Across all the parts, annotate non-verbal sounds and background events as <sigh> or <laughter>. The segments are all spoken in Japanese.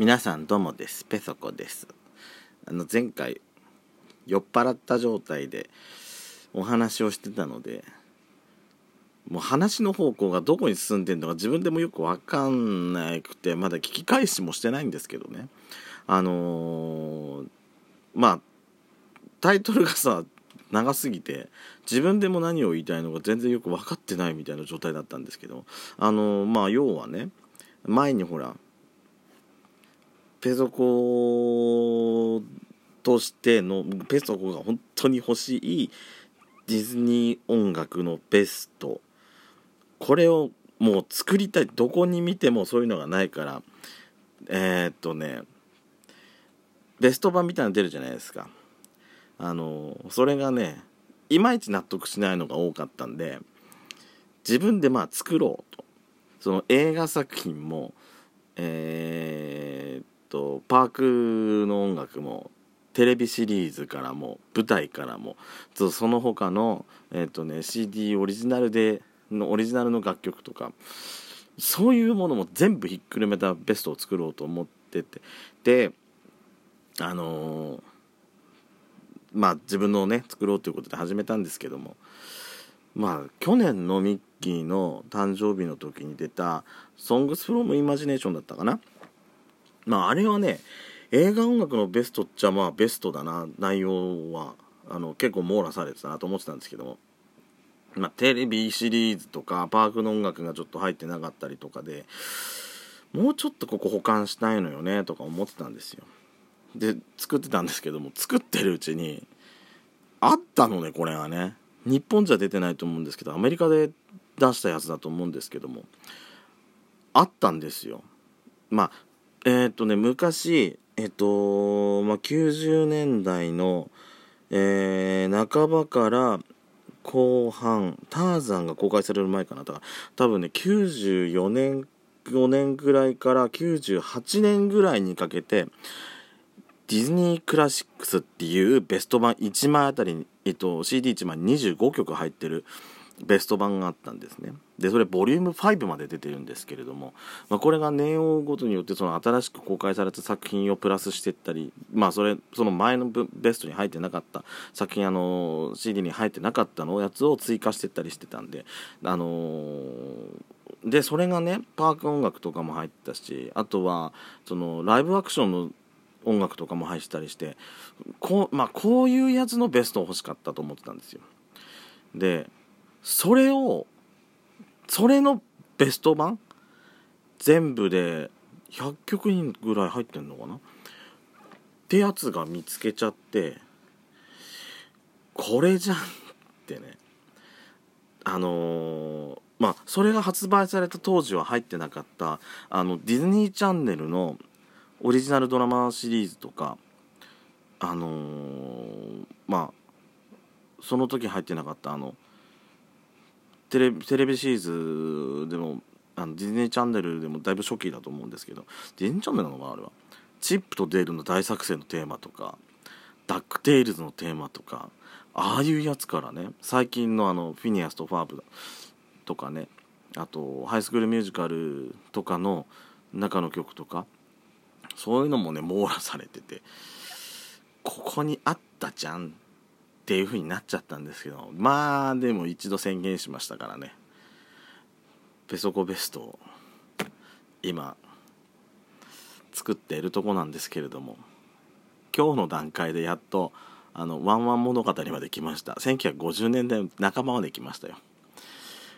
皆さんどうもです。ペソコです。あの前回酔っ払った状態でお話をしてたのでもう話の方向がどこに進んでんのか自分でもよく分かんなくてまだ聞き返しもしてないんですけどね。あのー、まあタイトルがさ長すぎて自分でも何を言いたいのか全然よく分かってないみたいな状態だったんですけどあのー、まあ要はね前にほらペソコとしてのペソコが本当に欲しいディズニー音楽のベスト。これをもう作りたいどこに見てもそういうのがないから。えー、っとねベスト版みたいなの出るじゃないですか。あのそれがねいまいち納得しないのが多かったんで自分でまあ作ろうと。その映画作品もえー、とパークの音楽もテレビシリーズからも舞台からもその他の、えーとね、CD オリジナルでのオリジナルの楽曲とかそういうものも全部ひっくるめたベストを作ろうと思っててであのー、まあ自分のね作ろうということで始めたんですけどもまあ去年のミッキーの誕生日の時に出た「Songs from Imagination」だったかな？まああれはね映画音楽のベストっちゃまあベストだな。内容はあの結構網羅されてたなと思ってたんですけども、まあ、テレビシリーズとかパークの音楽がちょっと入ってなかったりとかでもうちょっとここ保管したいのよねとか思ってたんですよ。で作ってたんですけども作ってるうちにあったのねこれがね。日本じゃ出てないと思うんですけどアメリカで出したやつだと思うんですけどもあったんですよ。まあえ、っとね、昔、えっと、まあ、90年代の、えー、半ばから後半、ターザンが公開される前かな。だから、多分ね、94年、5年ぐらいから98年ぐらいにかけて、ディズニークラシックスっていうベスト版1枚あたりに、えっと、CD1 枚25曲入ってるベスト版があったんですね。でそれボリューム5まで出てるんですけれども、まあ、これが年を追うごとによってその新しく公開された作品をプラスしていったり、まあ、それその前のベストに入ってなかった作品あの CD に入ってなかったのやつを追加していったりしてたんであのー、でそれがねパーク音楽とかも入ったしあとはそのライブアクションの音楽とかも入ったりしてこう,、まあ、こういうやつのベストを欲しかったと思ってたんですよ。でそれをそれのベスト版？全部で100曲ぐらい入ってんのかな？ってやつが見つけちゃってこれじゃんってね。あのー、まあそれが発売された当時は入ってなかったあのディズニーチャンネルのオリジナルドラマシリーズとかあのー、まあその時入ってなかったあの「テレテレビシリーズでもあのディズニーチャンネルでもだいぶ初期だと思うんですけどディズニーチャンネルなのかなあれは。チップとデールの大作戦のテーマとかダックテイルズのテーマとかああいうやつからね最近のあのフィニアスとファーブとかねあとハイスクールミュージカルとかの中の曲とかそういうのもね網羅されててここにあったじゃんっていう風になっちゃったんですけどまあでも一度宣言しましたからね。ペソコベストを今作っているとこなんですけれども今日の段階でやっとあのワンワン物語まで来ました。1950年代半ばまで来ましたよ。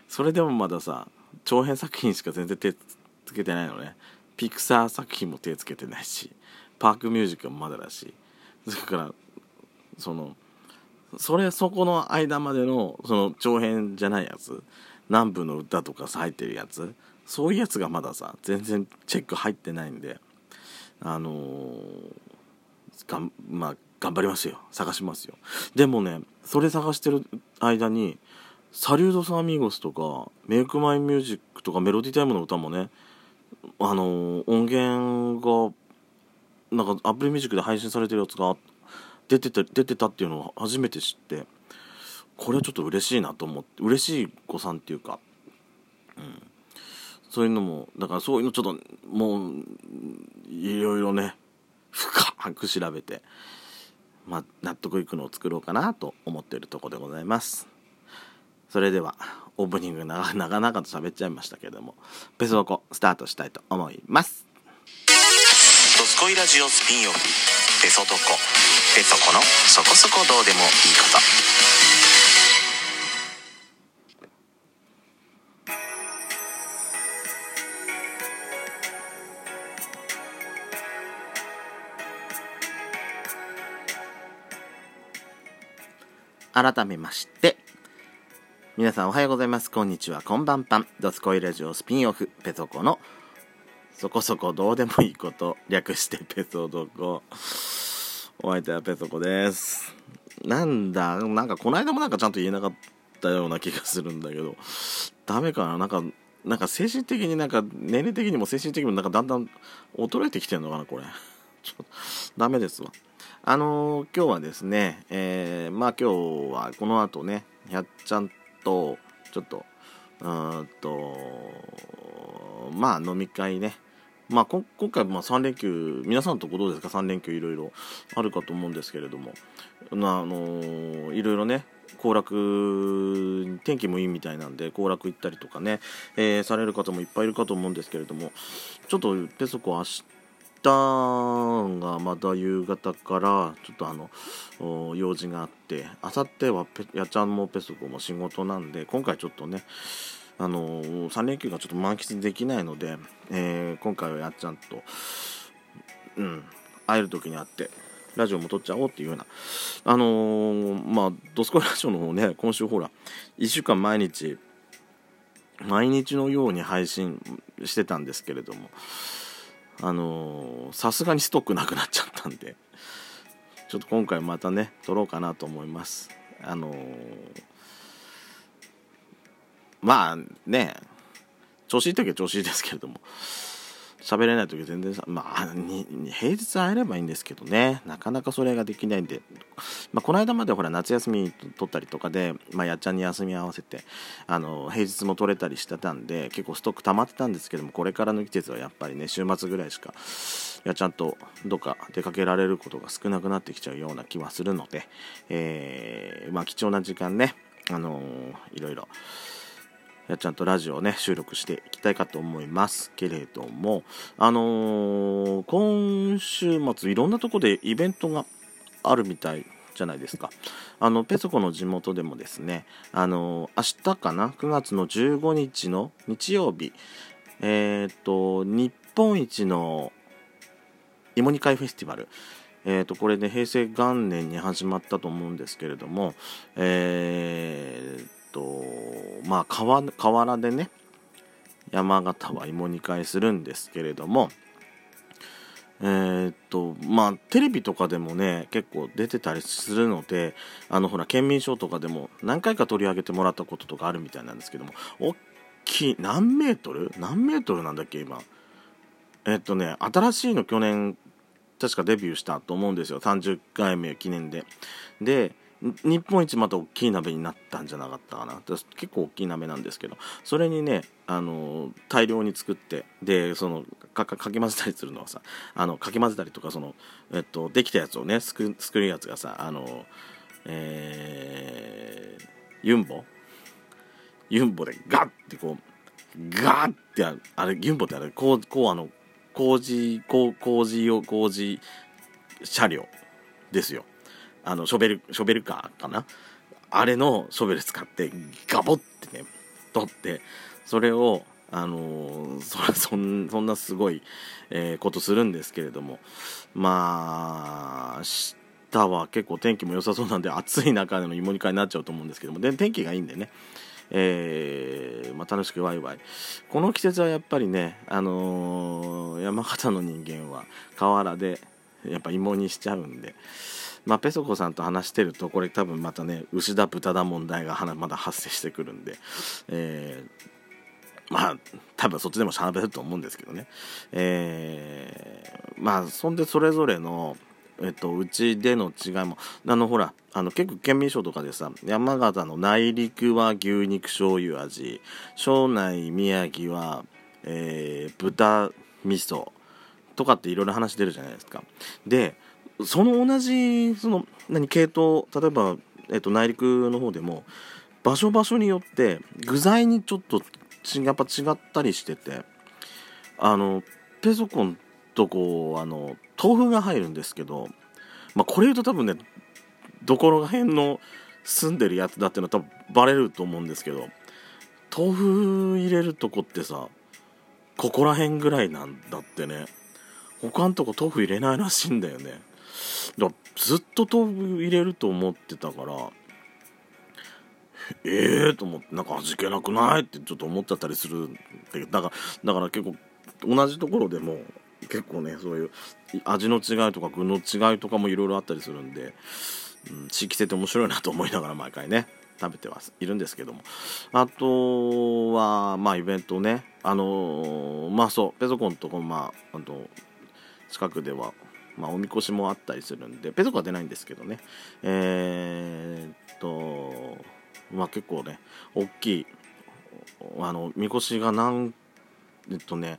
それでもまださ長編作品しか全然手つけてないのね。ピクサー作品も手つけてないしパークミュージックもまだだしそれからそのそれそこの間までのその長編じゃないやつ南部の歌とか入ってるやつそういうやつがまださ全然チェック入ってないんであのー、がんまあ頑張りますよ。探しますよ。でもねそれ探してる間にサリュードス・アミーゴスとかメイク・マイ・ミュージックとかメロディタイムの歌もねあのー、音源がなんか Apple Music で配信されてるやつが出てた出てたっていうのを初めて知ってこれはちょっと嬉しいなと思って嬉しい誤算っていうか、うん、そういうのもだからそういうのちょっともういろいろね <laughs> 深く調べて、まあ、納得いくのを作ろうかなと思っているとこでございます。それではオープニング長々と喋っちゃいましたけれどもペソコスタートしたいと思います。ドスコイラジオスピンオフ。ペソドコペソコのそこそこどうでもいいこと。改めまして皆さんおはようございます。こんにちは。こんばんぱん。ドスコイラジオスピンオフ。ペソコのそこそこどうでもいいこと略してペソドコ。お相手はペソコです。なんだなんかこの間もなんかちゃんと言えなかったような気がするんだけど。ダメかな？なんかなんか精神的になんか年齢的にも精神的にもなんかだんだん衰えてきてんのかなこれ。<laughs> ちょっとダメですわ。あのー、今日はですね、えー、まあ今日はこの後ね、やっちゃんと、ちょっと、うんと、まあ飲み会ね、まあ今回まあ3連休、皆さんのとこどうですか ?3 連休いろいろあるかと思うんですけれども、あのー、いろいろね、行楽天気もいいみたいなんで行楽行ったりとかね、えー、される方もいっぱいいるかと思うんですけれども。ちょっとペソコ明日がまた夕方からちょっとあの用事があってあさってはやちゃんもペソコも仕事なんで今回ちょっとねあのー、3連休がちょっと満喫できないので、えー、今回はやっちゃんと、うん、会える時に会ってラジオも撮っちゃおうっていうようなあのー、まあドスコイラジオの方ね今週ほら1週間毎日毎日のように配信してたんですけれどもあのさすがにストックなくなっちゃったんでちょっと今回またね撮ろうかなと思います。あのー、まあね調子いい時は調子いいですけれども喋れない時は全然まあ平日会えればいいんですけどね。なかなかそれができないんで、まあ、この間までほら夏休み取ったりとかで、まあ、やっちゃんに休み合わせてあの平日も取れたりしてたんで結構ストック溜まってたんですけどもこれからの季節はやっぱりね週末ぐらいしかやちゃんとどっか出かけられることが少なくなってきちゃうような気はするので、えー、まあ、貴重な時間ねあのー、いろいろやちゃんとラジオをね収録していきたいかと思いますけれどもあのー、今週末いろんなとこでイベントがあるみたいじゃないですか。あのペソコの地元でもですねあのー、明日かな？9月の15日の日曜日えっ、ー、と日本一の芋煮会フェスティバル。えー、とこれで、ね、平成元年に始まったと思うんですけれども、えー、とまあ河原でね山形は芋煮会するんですけれどもえー、っとまあテレビとかでもね結構出てたりするのであのほら県民賞とかでも何回か取り上げてもらったこととかあるみたいなんですけども大きい何メートル？何メートルなんだっけ今？えー、っとね新しいの去年確かデビューしたと思うんですよ。30回目記念で。で日本一また大きい鍋になったんじゃなかったかな。結構大きい鍋なんですけど。それにねあの大量に作ってでそのかかき混ぜたりするのはさあのかき混ぜたりとかその、えっと、できたやつをねすくすくるやつがさあのえー、ユンボ？ユンボでガッてこうガッてあれユンボってあれこうこうあの工事工事用工事車両ですよ。あのショベルショベルカーかな？あれのショベル使ってガボってね取ってそれをあのー、<laughs> そそんそんなすごい、えー、ことするんですけれども。まあ明日は結構天気も良さそうなんで暑い中での芋煮会になっちゃうと思うんですけども。で天気がいいんでね。えー、まあ、楽しくワイワイ。この季節はやっぱりね、あのー、山形の人間は河原でやっぱ芋煮しちゃうんで、まあ、ペソコさんと話してるとこれ多分またね牛だ豚だ問題がまだ発生してくるんで、えー、まあ多分そっちでもしゃべると思うんですけどね、えー、まあそんでそれぞれのえっと、うちでの違いもあのほらあの結構県民賞とかでさ山形の内陸は牛肉醤油味庄内宮城は、えー、豚味噌とかっていろいろ話出るじゃないですか。でその同じその何系統例えば、えっと、内陸の方でも場所場所によって具材にちょっとやっぱ違ったりしててあのペソコンとこうあの豆腐が入るんですけど、まあ、これ言うと多分ねどこら辺の住んでるやつだっていうのは多分バレると思うんですけど豆腐入れるとこってさここら辺ぐらいなんだってね他のとこ豆腐入れないらしいんだよね。だずっと豆腐入れると思ってたからええー、と思ってなんか味気なくないってちょっと思っちゃったりするだからだから結構同じところでも結構ねそういう味の違いとか具の違いとかもいろいろあったりするんで、うん、地域性って面白いなと思いながら毎回ね食べてはいるんですけども。あとはまあイベントね。あのー、まあそうペソコンとこまああと近くではまあ、おみこしもあったりするんでペソコは出ないんですけどね。えー、っとまあ結構ね大きいあのみこしが何えっとね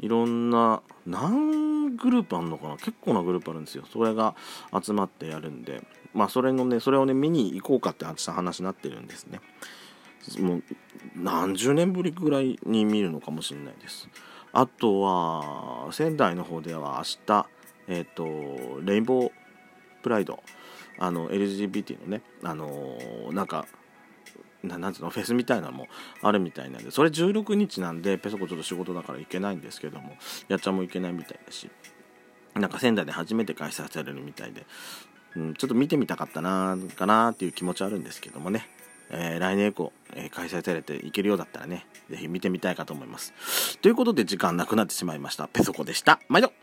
いろんな何グループあるのかな？結構なグループあるんですよ。それが集まってやるんで。まあそれのねそれをね見に行こうかって話になってるんですね。もう何十年ぶりぐらいに見るのかもしれないです。あとは仙台の方では明日えっ、とレインボープライドあの LGBT のねあのなんかななんつうのフェスみたいなのもあるみたいなんでそれ16日なんでペソコちょっと仕事だから行けないんですけどもやっちゃんも行けないみたいだしなんか仙台で初めて開催されるみたいで、うん、ちょっと見てみたかったなかなっていう気持ちあるんですけどもね、えー、来年以降、えー、開催されて行けるようだったらね是非見てみたいかと思います。ということで時間なくなってしまいました。ペソコでした。毎度。